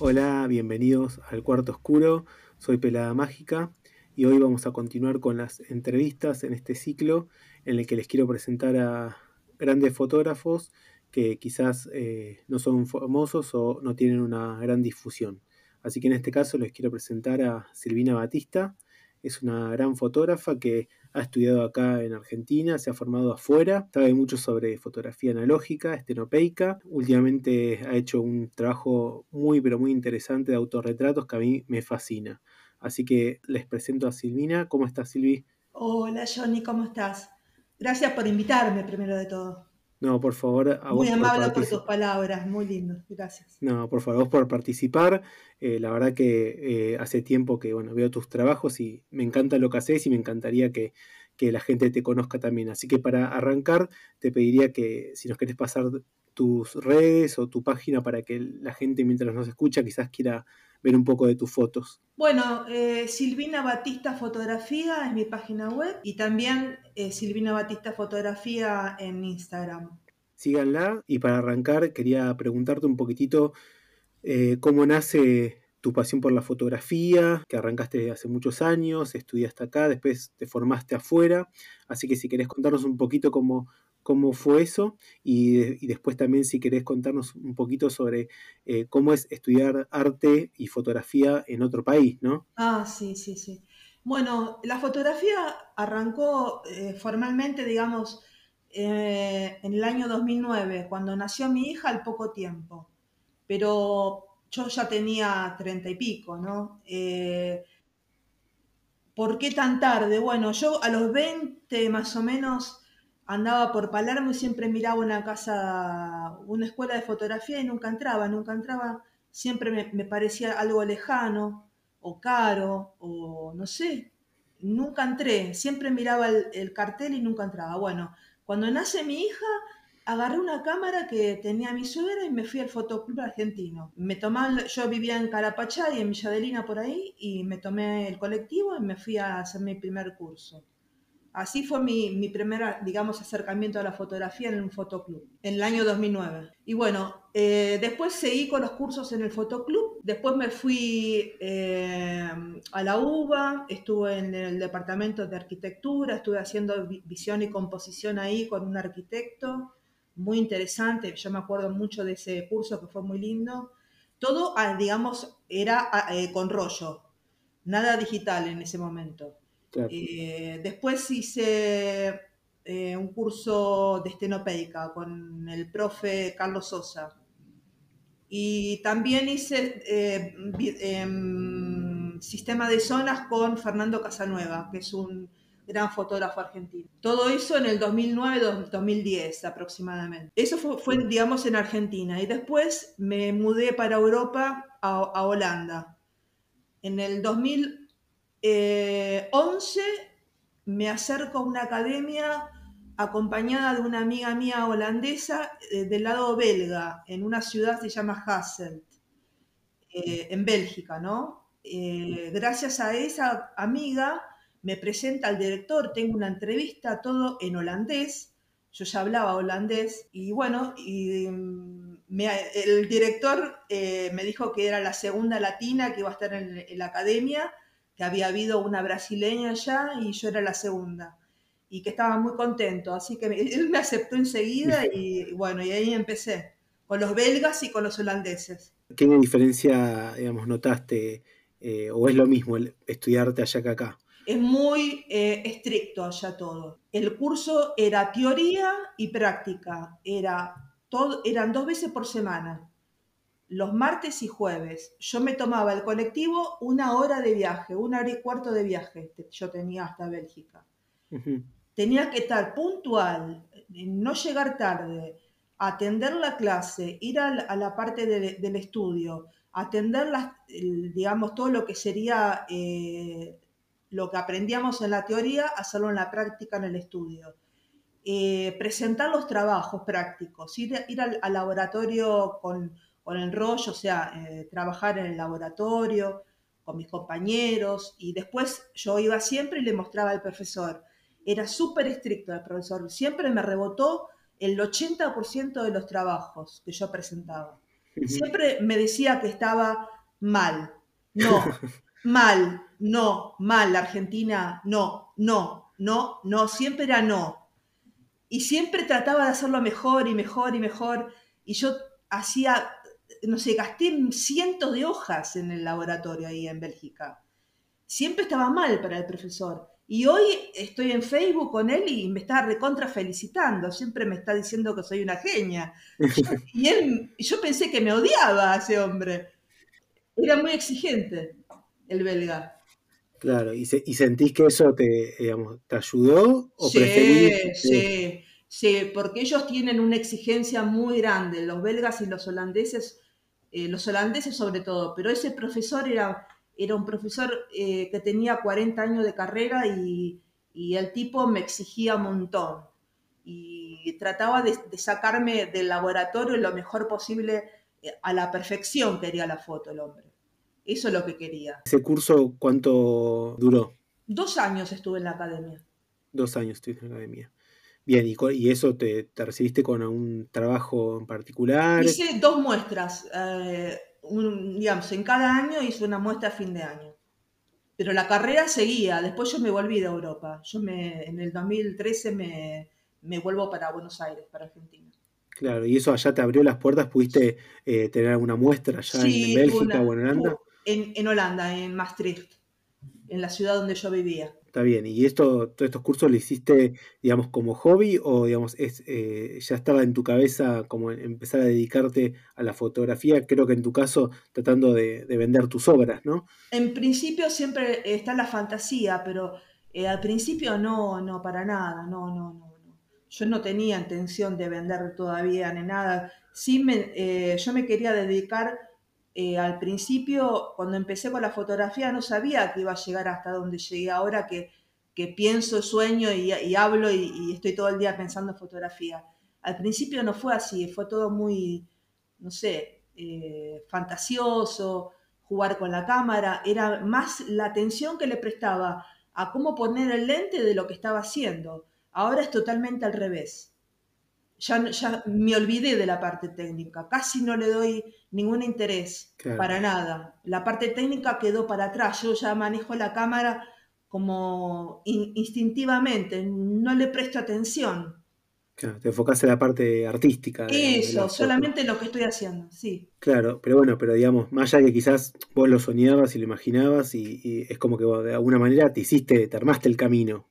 Hola, bienvenidos al Cuarto Oscuro. Soy Pelada Mágica y hoy vamos a continuar con las entrevistas en este ciclo en el que les quiero presentar a grandes fotógrafos que quizás eh, no son famosos o no tienen una gran difusión. Así que en este caso les quiero presentar a Silvina Batista. Es una gran fotógrafa que ha estudiado acá en Argentina, se ha formado afuera, sabe mucho sobre fotografía analógica, estenopeica. Últimamente ha hecho un trabajo muy pero muy interesante de autorretratos que a mí me fascina. Así que les presento a Silvina. ¿Cómo estás, Silvi? Hola, Johnny, ¿cómo estás? Gracias por invitarme, primero de todo. No, por favor, a Muy amable por, tus palabras, muy lindo, gracias. No, por favor, por participar. Eh, la verdad que eh, hace tiempo que bueno, veo tus trabajos y me encanta lo que haces y me encantaría que, que, la gente te conozca también. Así que para arrancar, te pediría que si nos querés pasar tus redes o tu página para que la gente mientras nos escucha quizás quiera ver un poco de tus fotos. Bueno, eh, Silvina Batista Fotografía es mi página web y también eh, Silvina Batista Fotografía en Instagram. Síganla y para arrancar quería preguntarte un poquitito eh, cómo nace tu pasión por la fotografía, que arrancaste hace muchos años, estudiaste acá, después te formaste afuera, así que si querés contarnos un poquito cómo, cómo fue eso y, después también si querés contarnos un poquito sobre eh, cómo es estudiar arte y fotografía en otro país, ¿no? Ah, sí, sí, sí. Bueno, la fotografía arrancó eh, formalmente, digamos, eh, en el año 2009, cuando nació mi hija al poco tiempo, pero yo ya tenía treinta y pico, ¿no? ¿Por qué tan tarde? Bueno, yo a los 20 más o menos andaba por Palermo y siempre miraba una casa, una escuela de fotografía y nunca entraba, nunca entraba, siempre me, parecía algo lejano o caro o no sé, nunca entré, siempre miraba el, cartel y nunca entraba. Bueno, cuando nace mi hija, agarré una cámara que tenía mi suegra y me fui al Fotoclub Argentino. Me tomaba, yo vivía en Carapachay, en Villadelina por ahí, y me tomé el colectivo y me fui a hacer mi primer curso. Así fue mi, mi primer, digamos, acercamiento a la fotografía en un fotoclub, en el año 2009. Y bueno, eh, después seguí con los cursos en el fotoclub, después me fui eh, a la UBA, estuve en el departamento de arquitectura, estuve haciendo visión y composición ahí con un arquitecto, muy interesante, yo me acuerdo mucho de ese curso que fue muy lindo. Todo, ah, digamos, era ah, eh, con rollo, nada digital en ese momento. Eh, después hice eh, un curso de estenopeica con el profe Carlos Sosa. Y también hice eh, em, sistema de zonas con Fernando Casanueva, que es un gran fotógrafo argentino. Todo eso en el 2009-2010 aproximadamente. Eso fue, digamos, en Argentina. Y después me mudé para Europa, a, a Holanda. En el 2000 11 eh, me acerco a una academia acompañada de una amiga mía holandesa eh, del lado belga, en una ciudad que se llama Hasselt, eh, en Bélgica, ¿no? gracias a esa amiga me presenta al director, tengo una entrevista, todo en holandés, yo ya hablaba holandés, y bueno, y, mm, el director me dijo que era la segunda latina que iba a estar en la academia, que había habido una brasileña ya y yo era la segunda y que estaba muy contento, así que él me aceptó enseguida y, bueno, y ahí empecé, con los belgas y con los holandeses. ¿Qué diferencia, digamos, notaste eh, o es lo mismo el estudiarte allá que acá? Es muy eh, estricto allá todo. El curso era teoría y práctica, era todo, eran dos veces por semana los martes y jueves. Yo me tomaba el colectivo una hora de viaje, una hora y cuarto de viaje yo tenía hasta Bélgica. Tenía que estar puntual, no llegar tarde, atender la clase, ir a la, parte del estudio, atender digamos, todo lo que sería eh, lo que aprendíamos en la teoría, hacerlo en la práctica en el estudio. Eh, presentar los trabajos prácticos, ir, ir al laboratorio con con el rollo, o sea, eh, trabajar en el laboratorio, con mis compañeros, y después yo iba siempre y le mostraba al profesor. Era súper estricto el profesor, siempre me rebotó el 80% de los trabajos que yo presentaba. Siempre me decía que estaba mal. No, mal, no, mal, Argentina, no, no, no, no, siempre era no. Y siempre trataba de hacerlo mejor y mejor y mejor. Y yo hacía, no sé, gasté cientos de hojas en el laboratorio ahí en Bélgica. Siempre estaba mal para el profesor. Y hoy estoy en Facebook con él y me está recontra felicitando. Siempre me está diciendo que soy una genia. y él, yo pensé que me odiaba a ese hombre. Era muy exigente el belga. Claro, ¿y, sentís que eso te, te ayudó? ¿o sí, sí, sí, porque ellos tienen una exigencia muy grande, los belgas y los holandeses, eh, los holandeses sobre todo, pero ese profesor era, era un profesor eh, que tenía 40 años de carrera y, el tipo me exigía un montón y trataba de, de, sacarme del laboratorio lo mejor posible eh, a la perfección quería la foto el hombre. Eso es lo que quería. ¿Ese curso cuánto duró? Dos años estuve en la academia. Dos años estuviste en la academia. Bien, ¿y, eso te, recibiste con algún trabajo en particular? Hice dos muestras. Eh, digamos, en cada año hice una muestra a fin de año. Pero la carrera seguía. Después yo me volví de Europa. Yo me, en el 2013 me, me vuelvo para Buenos Aires, para Argentina. Claro, ¿y eso allá te abrió las puertas? ¿Pudiste eh, tener alguna muestra allá en Bélgica o en Holanda? en, Holanda, en Maastricht, en la ciudad donde yo vivía. Está bien, ¿y esto, todos estos cursos lo hiciste, digamos, como hobby o, digamos, es, eh, ya estaba en tu cabeza como empezar a dedicarte a la fotografía? Creo que en tu caso tratando de, vender tus obras, ¿no? En principio siempre está la fantasía, pero eh, al principio no, no, para nada, no, no, no. Yo no tenía intención de vender todavía ni nada. Sí, me, eh, yo me quería dedicar eh, al principio, cuando empecé con la fotografía, no sabía que iba a llegar hasta donde llegué ahora, que, pienso, sueño y, hablo y, estoy todo el día pensando en fotografía. Al principio no fue así, fue todo muy, no sé, eh, fantasioso, jugar con la cámara, era más la atención que le prestaba a cómo poner el lente de lo que estaba haciendo. Ahora es totalmente al revés ya, me olvidé de la parte técnica, casi no le doy ningún interés para nada. La parte técnica quedó para atrás, yo ya manejo la cámara como instintivamente, no le presto atención. Claro, te enfocas en la parte artística. Eso, solamente lo que estoy haciendo, sí. Claro, pero bueno, pero digamos, más allá de que quizás vos lo soñabas y lo imaginabas y, y es como que de alguna manera te hiciste, te armaste el camino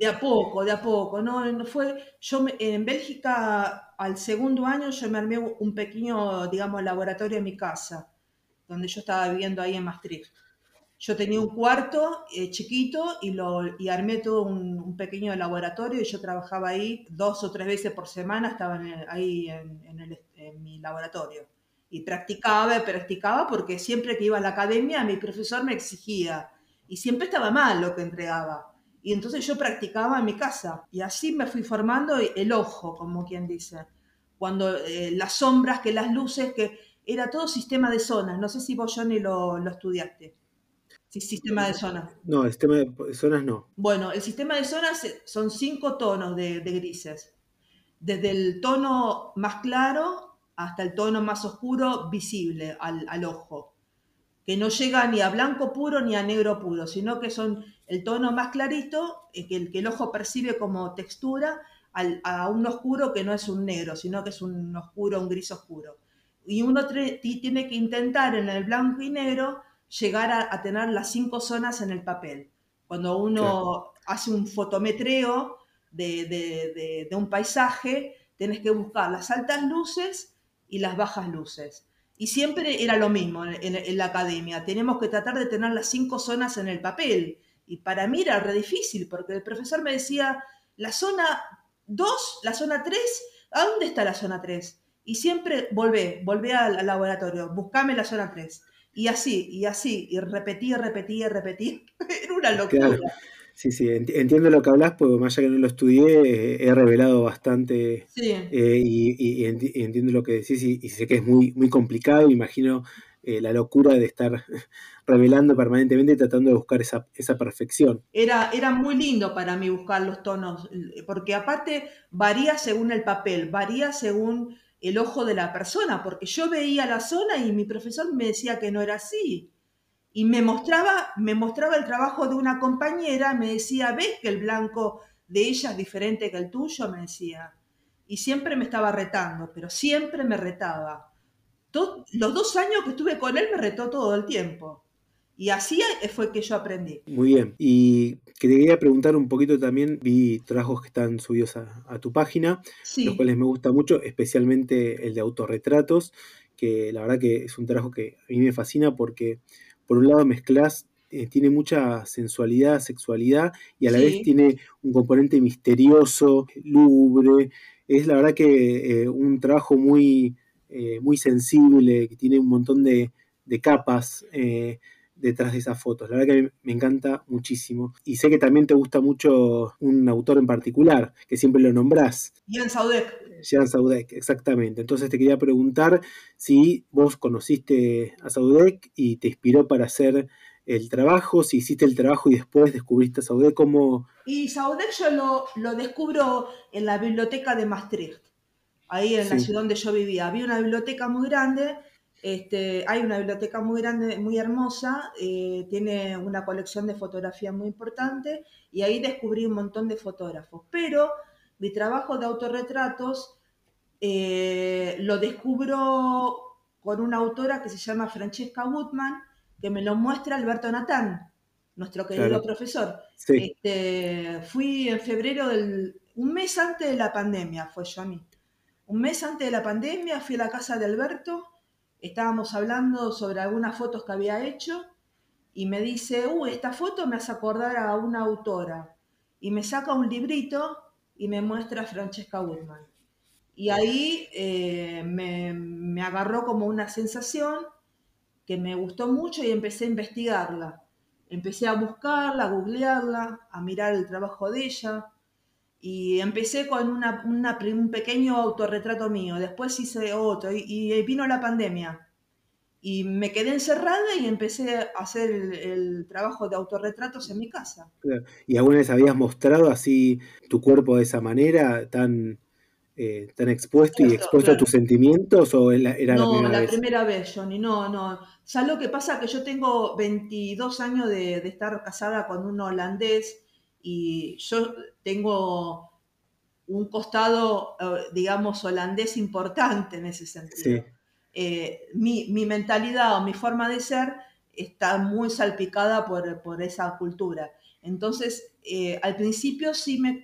de a poco, de a poco, ¿no? fue, yo en Bélgica al segundo año yo me armé un pequeño, digamos, laboratorio en mi casa, donde yo estaba viviendo ahí en Maastricht. Yo tenía un cuarto eh, chiquito y, lo, y armé todo un, pequeño laboratorio y yo trabajaba ahí dos o tres veces por semana, estaba ahí en mi laboratorio. Y practicaba, practicaba porque siempre que iba a la academia mi profesor me exigía y siempre estaba mal lo que entregaba y entonces yo practicaba en mi casa y así me fui formando el ojo, como quien dice. Cuando eh, las sombras, que las luces, que era todo sistema de zonas. No sé si vos, Johnny, lo, lo estudiaste. Sí, sistema de zonas. No, el sistema de zonas no. Bueno, el sistema de zonas son cinco tonos de, grises. Desde el tono más claro hasta el tono más oscuro visible al, al ojo. Que no llega ni a blanco puro ni a negro puro, sino que son el tono más clarito, eh, que el, que el ojo percibe como textura, a un oscuro que no es un negro, sino que es un oscuro, un gris oscuro. Y uno tiene que intentar en el blanco y negro llegar a, tener las cinco zonas en el papel. Cuando uno hace un fotometreo de, un paisaje, tienes que buscar las altas luces y las bajas luces. Y siempre era lo mismo en la academia. Tenemos que tratar de tener las cinco zonas en el papel y para mí era re difícil, porque el profesor me decía, la zona 2, la zona 3, ¿a dónde está la zona 3? Y siempre volvé, volvé al, laboratorio, buscame la zona 3. Y así, y así, y repetí, repetí, repetí. Era una locura. Sí, sí, entiendo lo que hablas, porque más allá que no lo estudié, he revelado bastante eh, y, entiendo lo que decís y, sé que es muy, muy complicado, imagino eh, la locura de estar revelando permanentemente y tratando de buscar esa, perfección. Era, era muy lindo para mí buscar los tonos, porque aparte varía según el papel, varía según el ojo de la persona, porque yo veía la zona y mi profesor me decía que no era así. Y me mostraba, me mostraba el trabajo de una compañera, me decía, ¿ves que el blanco de ella es diferente que el tuyo? Me decía. Y siempre me estaba retando, pero siempre me retaba. los dos años que estuve con él me retó todo el tiempo. Y así fue que yo aprendí. Muy bien. Y que te quería preguntar un poquito también, vi trabajos que están subidos a, tu página, los cuales me gusta mucho, especialmente el de autorretratos, que la verdad que es un trabajo que a mí me fascina porque por un lado mezclas eh, tiene mucha sensualidad, sexualidad y a la vez tiene un componente misterioso, lúgubre. Es la verdad que eh, un trabajo muy, eh, muy sensible, que tiene un montón de, de capas detrás de esas fotos. La verdad que me encanta muchísimo. Y sé que también te gusta mucho un autor en particular, que siempre lo nombrás. Jan Saudek. Jan Saudek, exactamente. Entonces te quería preguntar si vos conociste a Saudek y te inspiró para hacer el trabajo, si hiciste el trabajo y después descubriste a Saudek, ¿cómo...? Y Saudek yo lo, lo descubro en la biblioteca de Maastricht, ahí en la ciudad donde yo vivía. Había una biblioteca muy grande este, hay una biblioteca muy grande, muy hermosa, eh, tiene una colección de fotografía muy importante y ahí descubrí un montón de fotógrafos. Pero mi trabajo de autorretratos eh, lo descubro con una autora que se llama Francesca Woodman, que me lo muestra Alberto Natán, nuestro querido profesor. Este, fui en febrero del, un mes antes de la pandemia, fue Johnny. Un mes antes de la pandemia fui a la casa de Alberto estábamos hablando sobre algunas fotos que había hecho y me dice, uy, esta foto me hace acordar a una autora. Y me saca un librito y me muestra a Francesca Woodman. Y ahí eh, me, me agarró como una sensación que me gustó mucho y empecé a investigarla. Empecé a buscarla, a googlearla, a mirar el trabajo de ella. Y empecé con una, un pequeño autorretrato mío, después hice otro y, vino la pandemia. Y me quedé encerrada y empecé a hacer el, trabajo de autorretratos en mi casa. ¿Y alguna vez habías mostrado así tu cuerpo de esa manera, tan, eh, tan expuesto y expuesto a tus sentimientos? ¿O era la primera la primera vez, Johnny, no, no. ¿Sabes lo que pasa? Que yo tengo 22 años de, de estar casada con un holandés y yo tengo un costado, eh, digamos, holandés importante en ese sentido. Eh, mi, mentalidad o mi forma de ser está muy salpicada por, esa cultura. Entonces, eh, al principio sí me,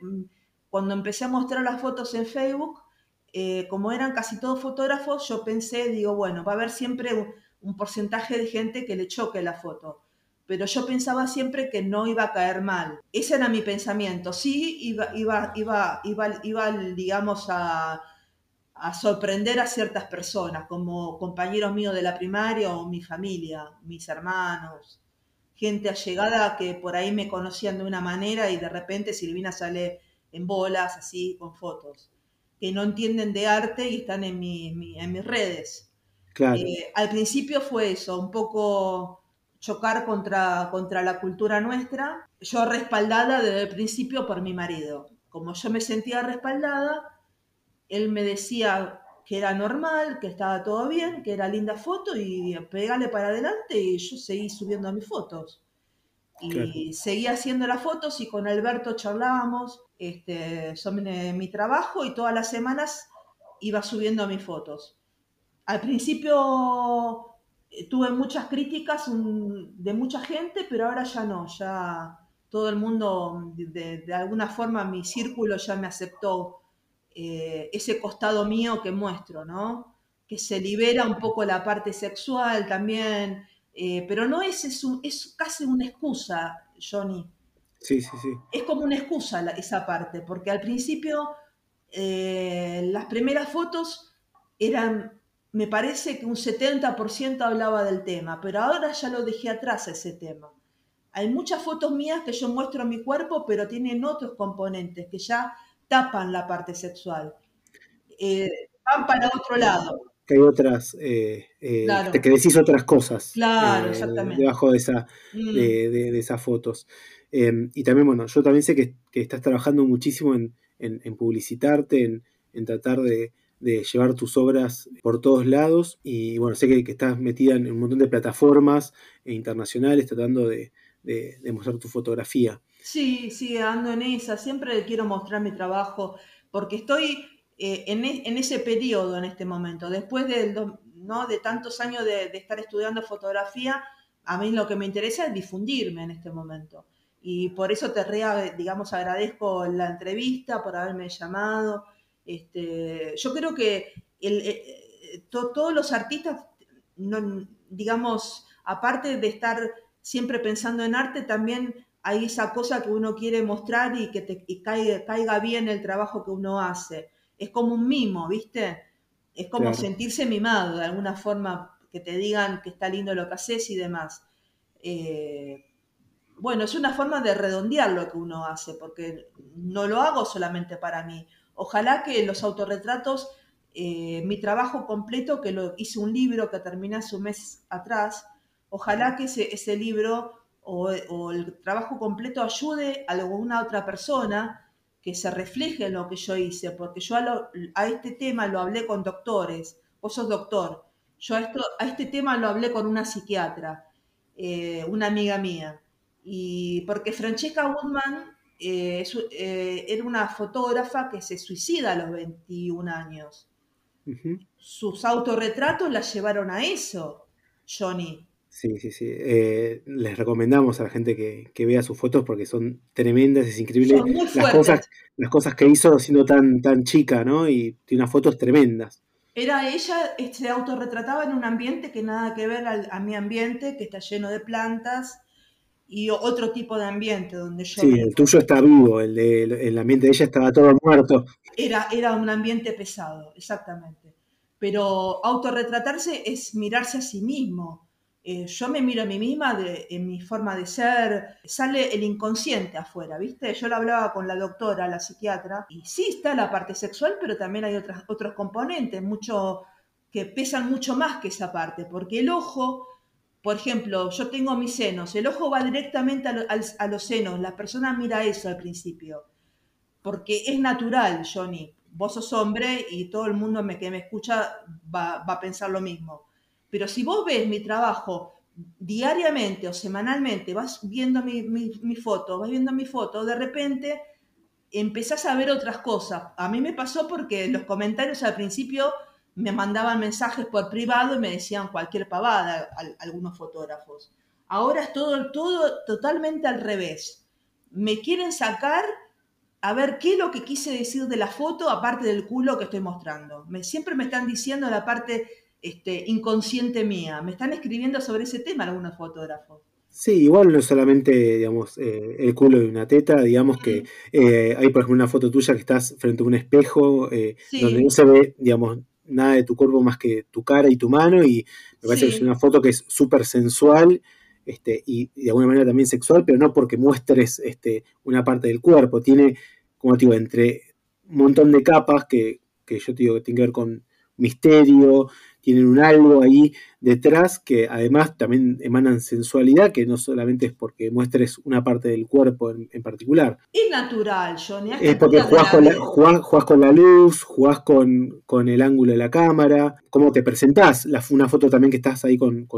cuando empecé a mostrar las fotos en Facebook, como eran casi todos fotógrafos, yo pensé, digo, bueno, va a haber siempre un porcentaje de gente que le choque la foto pero yo pensaba siempre que no iba a caer mal. Ese era mi pensamiento. Sí, iba, iba, iba, iba, iba digamos, a, a sorprender a ciertas personas, como compañeros míos de la primaria o mi familia, mis hermanos, gente allegada que por ahí me conocían de una manera y de repente Silvina sale en bolas, así, con fotos, que no entienden de arte y están en, mi, en mis redes. Claro. Eh, al principio fue eso, un poco chocar contra, contra la cultura nuestra, yo respaldada desde el principio por mi marido. Como yo me sentía respaldada, él me decía que era normal, que estaba todo bien, que era linda foto y pegale para adelante y yo seguí subiendo mis fotos. Y seguía haciendo las fotos y con Alberto charlábamos este, sobre mi trabajo y todas las semanas iba subiendo mis fotos. Al principio tuve muchas críticas de mucha gente, pero ahora ya no, ya todo el mundo, de, alguna forma, mi círculo ya me aceptó eh, ese costado mío que muestro, ¿no? Que se libera un poco la parte sexual también, eh, pero no es, es, es casi una excusa, Johnny. Sí, sí, sí. Es como una excusa esa parte, porque al principio las primeras fotos eran me parece que un 70% hablaba del tema, pero ahora ya lo dejé atrás ese tema. Hay muchas fotos mías que yo muestro mi cuerpo, pero tienen otros componentes que ya tapan la parte sexual. Eh, van para otro lado. Que hay otras, eh, eh, que decís otras cosas. Claro, exactamente. Debajo de, esa, mm. de, esas fotos. y también, bueno, yo también sé que, estás trabajando muchísimo en, publicitarte, en, tratar de, de llevar tus obras por todos lados y bueno, sé que, estás metida en un montón de plataformas internacionales tratando de, mostrar tu fotografía. Sí, sí, ando en esa, siempre quiero mostrar mi trabajo porque estoy eh, e, en, ese periodo en este momento, después de, ¿no? de tantos años de, estar estudiando fotografía, a mí lo que me interesa es difundirme en este momento. Y por eso te, digamos, agradezco la entrevista, por haberme llamado este, yo creo que eh, todos los artistas, digamos, aparte de estar siempre pensando en arte, también hay esa cosa que uno quiere mostrar y que te caiga, bien el trabajo que uno hace. Es como un mimo, ¿viste? Es como sentirse mimado de alguna forma, que te digan que está lindo lo que haces y demás. Eh, bueno, es una forma de redondear lo que uno hace, porque no lo hago solamente para mí. Ojalá que los autorretratos, eh, mi trabajo completo, que lo hice un libro que terminé hace un mes atrás, ojalá que ese, libro o, el trabajo completo ayude a alguna otra persona que se refleje en lo que yo hice, porque yo a, este tema lo hablé con doctores, vos sos doctor, yo a, esto, a este tema lo hablé con una psiquiatra, eh, una amiga mía, y porque Francesca Woodman eh, eh, era una fotógrafa que se suicida a los 21 años. Sus autorretratos la llevaron a eso, Johnny. Sí, sí, sí. Eh, les recomendamos a la gente que, vea sus fotos porque son tremendas, es increíble. las, cosas, las cosas que hizo siendo tan, tan chica, ¿no? Y tiene unas fotos tremendas. Era ella, se autorretrataba en un ambiente que nada que ver a mi ambiente, que está lleno de plantas, y otro tipo de ambiente donde yo... Sí, el tuyo está vivo, el, de, el ambiente de ella estaba todo muerto. Era, era un ambiente pesado, exactamente. Pero autorretratarse es mirarse a sí mismo. Eh, yo me miro a mí misma de, en mi forma de ser, sale el inconsciente afuera, ¿viste? Yo lo hablaba con la doctora, la psiquiatra, y sí está la parte sexual, pero también hay otras, otros componentes, mucho, que pesan mucho más que esa parte, porque el ojo por ejemplo, yo tengo mis senos, el ojo va directamente a, los senos, la persona mira eso al principio, porque es natural, Johnny. Vos sos hombre y todo el mundo que me escucha va, a pensar lo mismo. Pero si vos ves mi trabajo diariamente o semanalmente, vas viendo mi, mi foto, vas viendo mi foto, de repente empezás a ver otras cosas. A mí me pasó porque los comentarios al principio me mandaban mensajes por privado y me decían cualquier pavada algunos fotógrafos. Ahora es todo, todo totalmente al revés. Me quieren sacar a ver qué es lo que quise decir de la foto aparte del culo que estoy mostrando. Me, siempre me están diciendo la parte este, inconsciente mía. Me están escribiendo sobre ese tema algunos fotógrafos. Sí, igual no solamente, digamos, eh, el culo de una teta, digamos que eh, hay, por ejemplo, una foto tuya que estás frente a un espejo eh, donde no se ve, digamos, nada de tu cuerpo más que tu cara y tu mano y me parece que es una foto que es súper sensual este, y, de alguna manera también sexual, pero no porque muestres este, una parte del cuerpo, tiene, como te digo, entre un montón de capas que, que yo te digo que tiene que ver con misterio, tienen un algo ahí detrás que además también emanan sensualidad, que no solamente es porque muestres una parte del cuerpo en, particular. Es natural, Johnny. Es, porque jugás con, la, con, la, luz, jugás con, con, el ángulo de la cámara, cómo te presentás. La, una foto también que estás ahí con,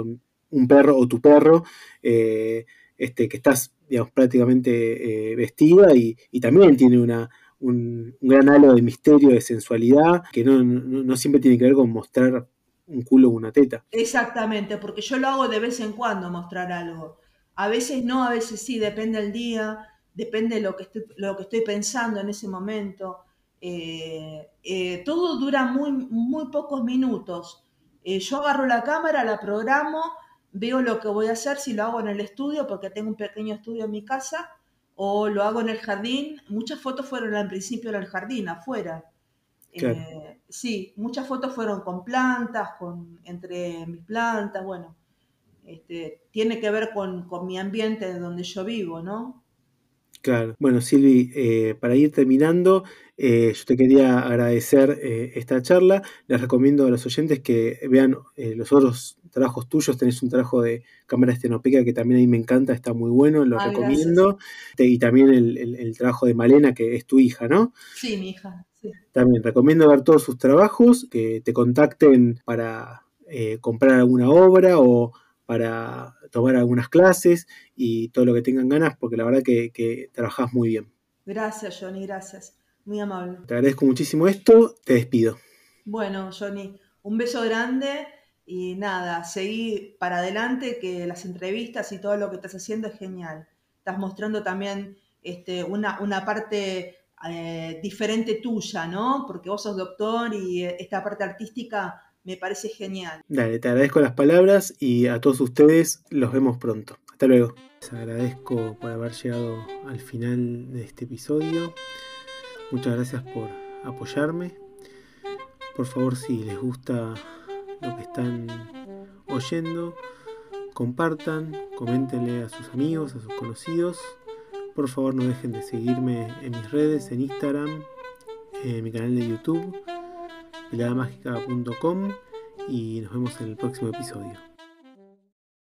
un perro o tu perro, eh, este, que estás digamos, prácticamente eh, vestida y, y también tiene una, un, gran halo de misterio, de sensualidad, que no, no, siempre tiene que ver con mostrar un culo o una teta. Exactamente, porque yo lo hago de vez en cuando mostrar algo. A veces no, a veces sí, depende del día, depende de lo que estoy, lo que estoy pensando en ese momento. Eh, eh, todo dura muy, muy pocos minutos. Eh, yo agarro la cámara, la programo, veo lo que voy a hacer, si lo hago en el estudio, porque tengo un pequeño estudio en mi casa, o lo hago en el jardín. Muchas fotos fueron al principio en el jardín, afuera. Eh, sí, muchas fotos fueron con plantas, con, entre mis plantas, bueno, este, tiene que ver con, mi ambiente donde yo vivo, ¿no? Claro. Bueno, Silvi, eh, para ir terminando, eh, yo te quería agradecer esta charla. Les recomiendo a los oyentes que vean los otros trabajos tuyos, tenés un trabajo de cámara estenopeica que también a mí me encanta, está muy bueno, lo recomiendo. Y también el, trabajo de Malena, que es tu hija, ¿no? Sí, mi hija. También recomiendo ver todos sus trabajos, que te contacten para eh, comprar alguna obra o para tomar algunas clases y todo lo que tengan ganas, porque la verdad que, que trabajás muy bien. Gracias, Johnny, gracias. Muy amable. Te agradezco muchísimo esto, te despido. Bueno, Johnny, un beso grande y nada, seguí para adelante que las entrevistas y todo lo que estás haciendo es genial. Estás mostrando también este, una, una parte eh, diferente tuya, ¿no? Porque vos sos doctor y esta parte artística me parece genial. Dale, te agradezco las palabras y a todos ustedes los vemos pronto. Hasta luego. Les agradezco por haber llegado al final de este episodio. Muchas gracias por apoyarme. Por favor, si les gusta lo que están oyendo, compartan, coméntenle a sus amigos, a sus conocidos. Por favor, no dejen de seguirme en mis redes, en Instagram, en mi canal de YouTube, peladamagica.com y nos vemos en el próximo episodio.